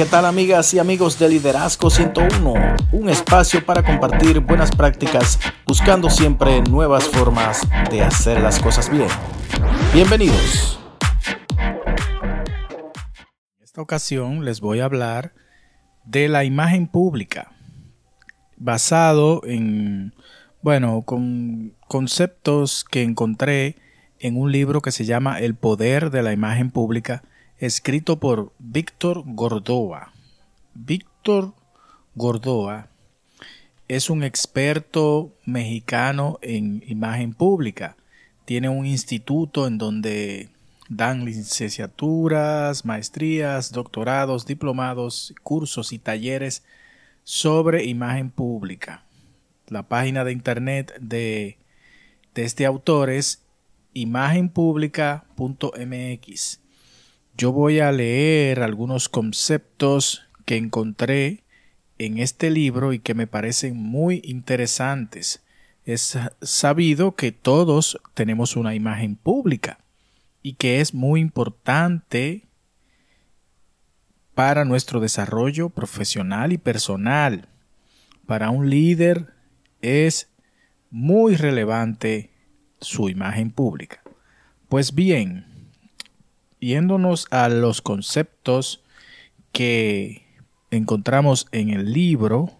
¿qué tal amigas y amigos de Liderazgo 101? Un espacio para compartir buenas prácticas buscando siempre nuevas formas de hacer las cosas bien. Bienvenidos. En esta ocasión les voy a hablar de la imagen pública, basado en, bueno, con conceptos que encontré en un libro que se llama El poder de la imagen pública escrito por Víctor Gordoa. Víctor Gordoa es un experto mexicano en imagen pública. Tiene un instituto en donde dan licenciaturas, maestrías, doctorados, diplomados, cursos y talleres sobre imagen pública. La página de internet de, de este autor es imagenpublica.mx yo voy a leer algunos conceptos que encontré en este libro y que me parecen muy interesantes. Es sabido que todos tenemos una imagen pública y que es muy importante para nuestro desarrollo profesional y personal. Para un líder es muy relevante su imagen pública. Pues bien, yéndonos a los conceptos que encontramos en el libro,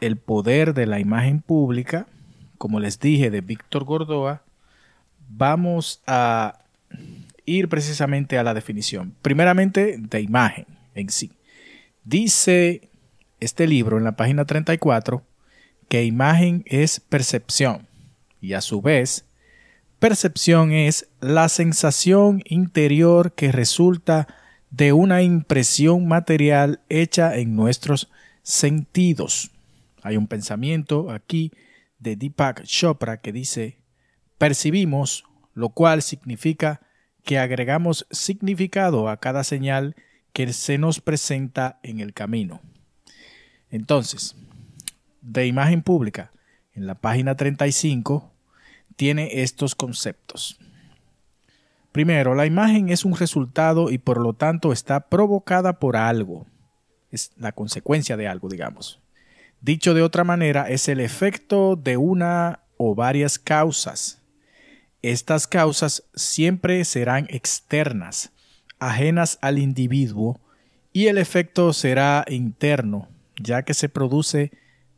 El poder de la imagen pública, como les dije, de Víctor Gordoa, vamos a ir precisamente a la definición. Primeramente, de imagen en sí. Dice este libro en la página 34 que imagen es percepción y a su vez percepción es la sensación interior que resulta de una impresión material hecha en nuestros sentidos. Hay un pensamiento aquí de Deepak Chopra que dice, percibimos, lo cual significa que agregamos significado a cada señal que se nos presenta en el camino. Entonces, de imagen pública, en la página 35, tiene estos conceptos. Primero, la imagen es un resultado y por lo tanto está provocada por algo. Es la consecuencia de algo, digamos. Dicho de otra manera, es el efecto de una o varias causas. Estas causas siempre serán externas, ajenas al individuo, y el efecto será interno, ya que se produce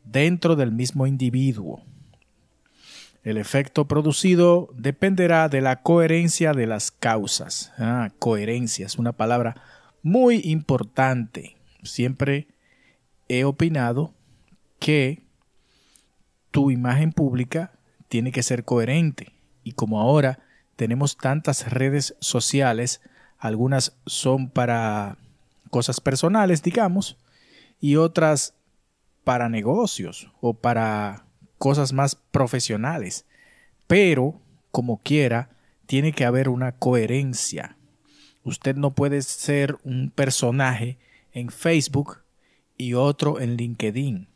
dentro del mismo individuo. El efecto producido dependerá de la coherencia de las causas. Ah, coherencia es una palabra muy importante. Siempre he opinado que tu imagen pública tiene que ser coherente. Y como ahora tenemos tantas redes sociales, algunas son para cosas personales, digamos, y otras para negocios o para cosas más profesionales. Pero, como quiera, tiene que haber una coherencia. Usted no puede ser un personaje en Facebook y otro en LinkedIn.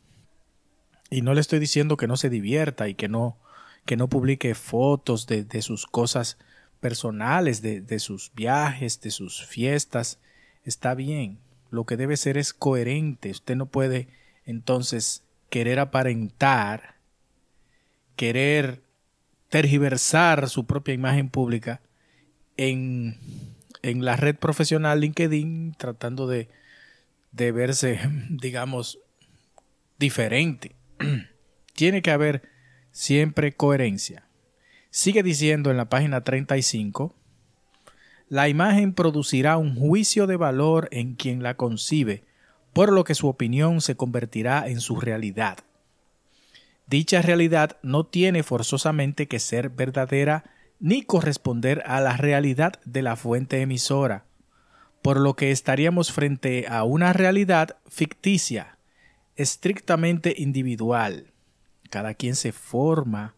Y no le estoy diciendo que no se divierta y que no, que no publique fotos de, sus cosas personales, de, de sus viajes, de sus fiestas. Está bien. Lo que debe ser es coherente. Usted no puede entonces querer aparentar querer tergiversar su propia imagen pública en, la red profesional LinkedIn, tratando de, de verse, digamos, diferente. Tiene que haber siempre coherencia. Sigue diciendo en la página 35, la imagen producirá un juicio de valor en quien la concibe, por lo que su opinión se convertirá en su realidad. Dicha realidad no tiene forzosamente que ser verdadera ni corresponder a la realidad de la fuente emisora, por lo que estaríamos frente a una realidad ficticia, estrictamente individual. Cada quien se forma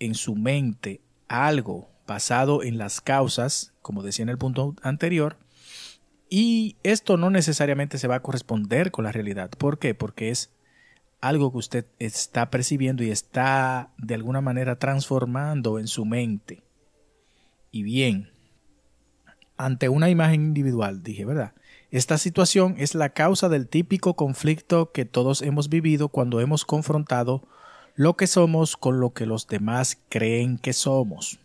en su mente algo basado en las causas, como decía en el punto anterior, y esto no necesariamente se va a corresponder con la realidad. ¿Por qué? Porque es algo que usted está percibiendo y está de alguna manera transformando en su mente. Y bien, ante una imagen individual, dije, ¿verdad? Esta situación es la causa del típico conflicto que todos hemos vivido cuando hemos confrontado lo que somos con lo que los demás creen que somos.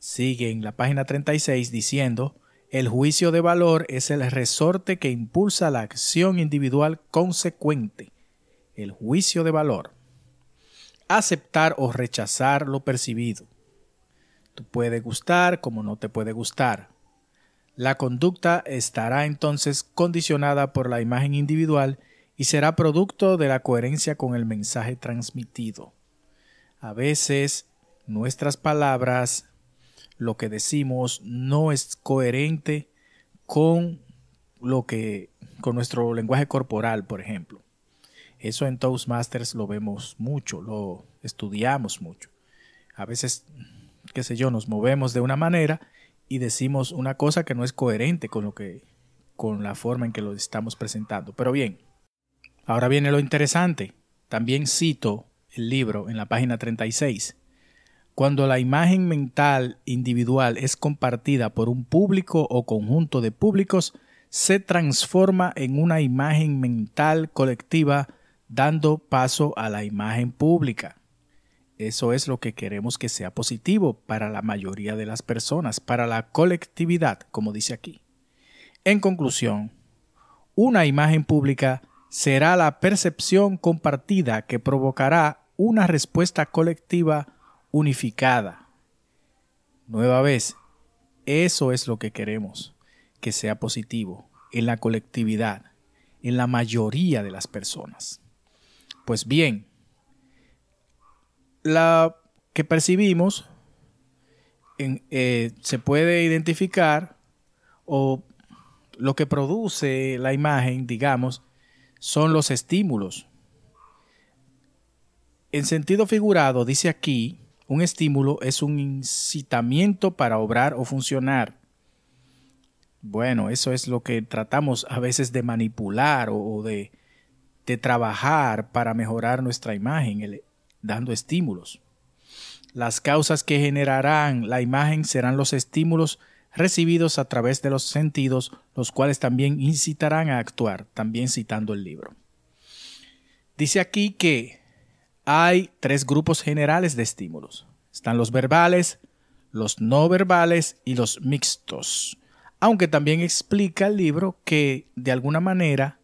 Sigue en la página 36 diciendo, el juicio de valor es el resorte que impulsa la acción individual consecuente. El juicio de valor. Aceptar o rechazar lo percibido. Tú puede gustar como no te puede gustar. La conducta estará entonces condicionada por la imagen individual y será producto de la coherencia con el mensaje transmitido. A veces nuestras palabras, lo que decimos, no es coherente con lo que con nuestro lenguaje corporal, por ejemplo. Eso en Toastmasters lo vemos mucho, lo estudiamos mucho. A veces, qué sé yo, nos movemos de una manera y decimos una cosa que no es coherente con lo que con la forma en que lo estamos presentando. Pero bien, Ahora viene lo interesante. También cito el libro en la página 36. Cuando la imagen mental individual es compartida por un público o conjunto de públicos, se transforma en una imagen mental colectiva dando paso a la imagen pública. Eso es lo que queremos que sea positivo para la mayoría de las personas, para la colectividad, como dice aquí. En conclusión, una imagen pública será la percepción compartida que provocará una respuesta colectiva unificada. Nueva vez, eso es lo que queremos, que sea positivo en la colectividad, en la mayoría de las personas. Pues bien, la que percibimos eh, se puede identificar o lo que produce la imagen, digamos, son los estímulos. En sentido figurado, dice aquí, un estímulo es un incitamiento para obrar o funcionar. Bueno, eso es lo que tratamos a veces de manipular o de, trabajar para mejorar nuestra imagen, dando estímulos. Las causas que generarán la imagen serán los estímulos recibidos a través de los sentidos, los cuales también incitarán a actuar, también citando el libro. Dice aquí que hay tres grupos generales de estímulos. Están los verbales, los no verbales y los mixtos. Aunque también explica el libro que de alguna manera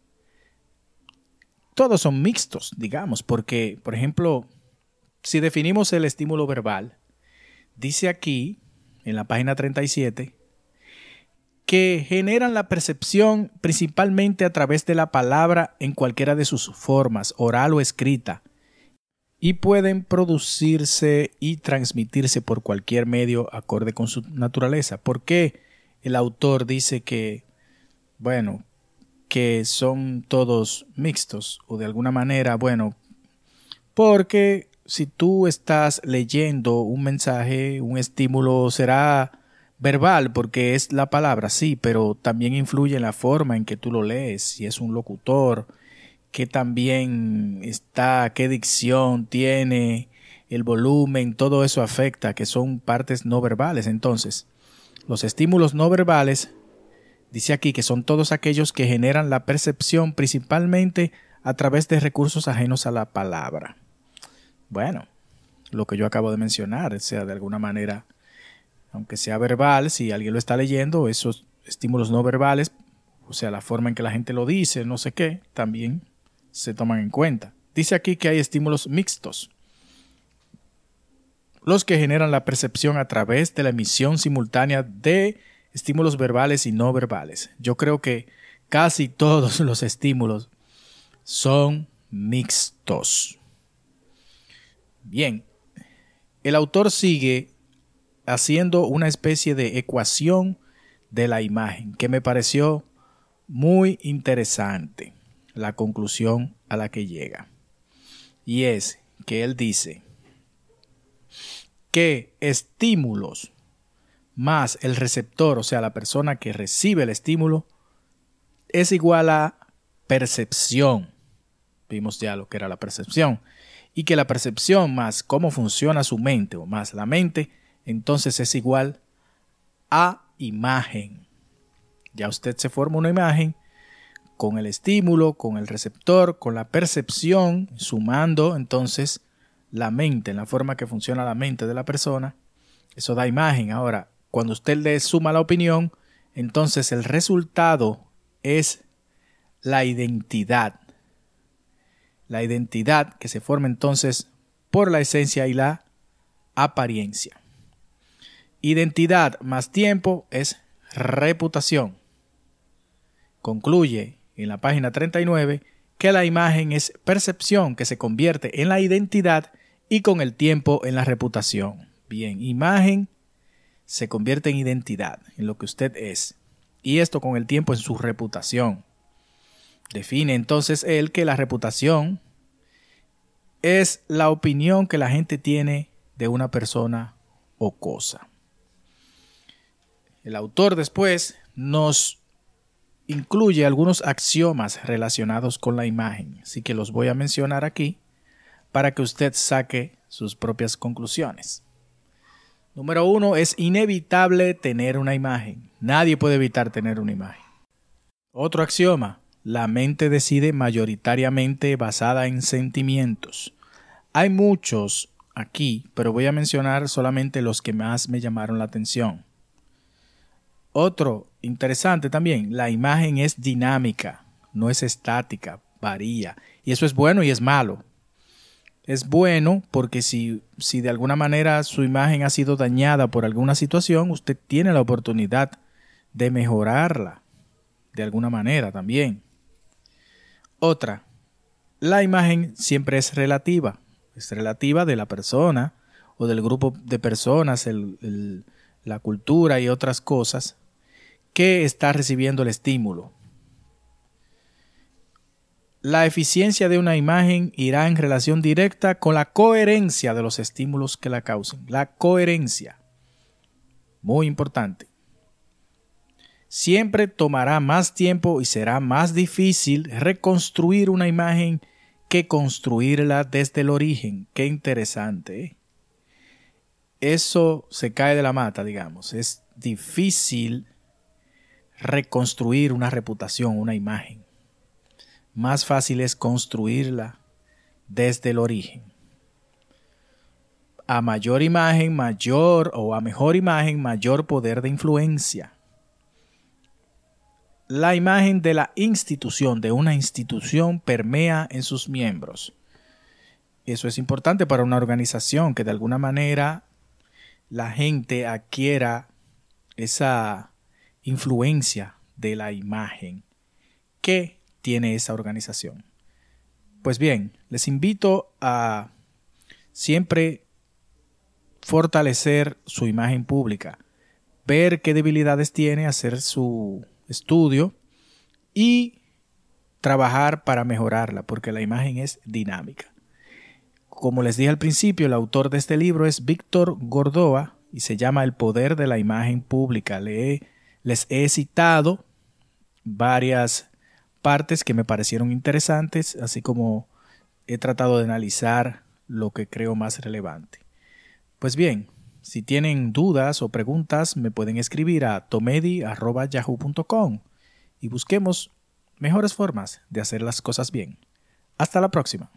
todos son mixtos, digamos, porque, por ejemplo, si definimos el estímulo verbal, dice aquí, en la página 37, que generan la percepción principalmente a través de la palabra en cualquiera de sus formas, oral o escrita, y pueden producirse y transmitirse por cualquier medio acorde con su naturaleza. ¿Por qué el autor dice que, bueno, que son todos mixtos o de alguna manera, bueno, porque si tú estás leyendo un mensaje, un estímulo será verbal porque es la palabra, sí, pero también influye en la forma en que tú lo lees, si es un locutor, que también está, qué dicción tiene, el volumen, todo eso afecta, que son partes no verbales. Entonces, los estímulos no verbales, dice aquí que son todos aquellos que generan la percepción principalmente a través de recursos ajenos a la palabra. Bueno, lo que yo acabo de mencionar, o sea, de alguna manera aunque sea verbal, si alguien lo está leyendo, esos estímulos no verbales, o sea, la forma en que la gente lo dice, no sé qué, también se toman en cuenta. Dice aquí que hay estímulos mixtos, los que generan la percepción a través de la emisión simultánea de estímulos verbales y no verbales. Yo creo que casi todos los estímulos son mixtos. Bien, el autor sigue haciendo una especie de ecuación de la imagen que me pareció muy interesante la conclusión a la que llega. Y es que él dice que estímulos más el receptor, o sea, la persona que recibe el estímulo, es igual a percepción. Vimos ya lo que era la percepción. Y que la percepción más cómo funciona su mente o más la mente entonces es igual a imagen. Ya usted se forma una imagen con el estímulo, con el receptor, con la percepción, sumando entonces la mente, en la forma que funciona la mente de la persona. Eso da imagen. Ahora, cuando usted le suma la opinión, entonces el resultado es la identidad. La identidad que se forma entonces por la esencia y la apariencia. Identidad más tiempo es reputación. Concluye en la página 39 que la imagen es percepción que se convierte en la identidad y con el tiempo en la reputación. Bien, imagen se convierte en identidad, en lo que usted es. Y esto con el tiempo en su reputación. Define entonces él que la reputación es la opinión que la gente tiene de una persona o cosa. El autor después nos incluye algunos axiomas relacionados con la imagen, así que los voy a mencionar aquí para que usted saque sus propias conclusiones. Número uno, es inevitable tener una imagen. Nadie puede evitar tener una imagen. Otro axioma, la mente decide mayoritariamente basada en sentimientos. Hay muchos aquí, pero voy a mencionar solamente los que más me llamaron la atención. Otro interesante también, la imagen es dinámica, no es estática, varía. Y eso es bueno y es malo. Es bueno porque si, si de alguna manera su imagen ha sido dañada por alguna situación, usted tiene la oportunidad de mejorarla de alguna manera también. Otra, la imagen siempre es relativa, es relativa de la persona o del grupo de personas, la cultura y otras cosas que está recibiendo el estímulo. La eficiencia de una imagen irá en relación directa con la coherencia de los estímulos que la causen. La coherencia. Muy importante. Siempre tomará más tiempo y será más difícil reconstruir una imagen que construirla desde el origen. Qué interesante. ¿eh? Eso se cae de la mata, digamos. Es difícil reconstruir una reputación, una imagen. Más fácil es construirla desde el origen. A mayor imagen, mayor o a mejor imagen, mayor poder de influencia. La imagen de la institución, de una institución, permea en sus miembros. Eso es importante para una organización, que de alguna manera la gente adquiera esa influencia de la imagen que tiene esa organización. Pues bien, les invito a siempre fortalecer su imagen pública, ver qué debilidades tiene, hacer su estudio y trabajar para mejorarla, porque la imagen es dinámica. Como les dije al principio, el autor de este libro es Víctor Gordoa y se llama El poder de la imagen pública. Lee les he citado varias partes que me parecieron interesantes, así como he tratado de analizar lo que creo más relevante. Pues bien, si tienen dudas o preguntas, me pueden escribir a tomedi.yahoo.com y busquemos mejores formas de hacer las cosas bien. Hasta la próxima.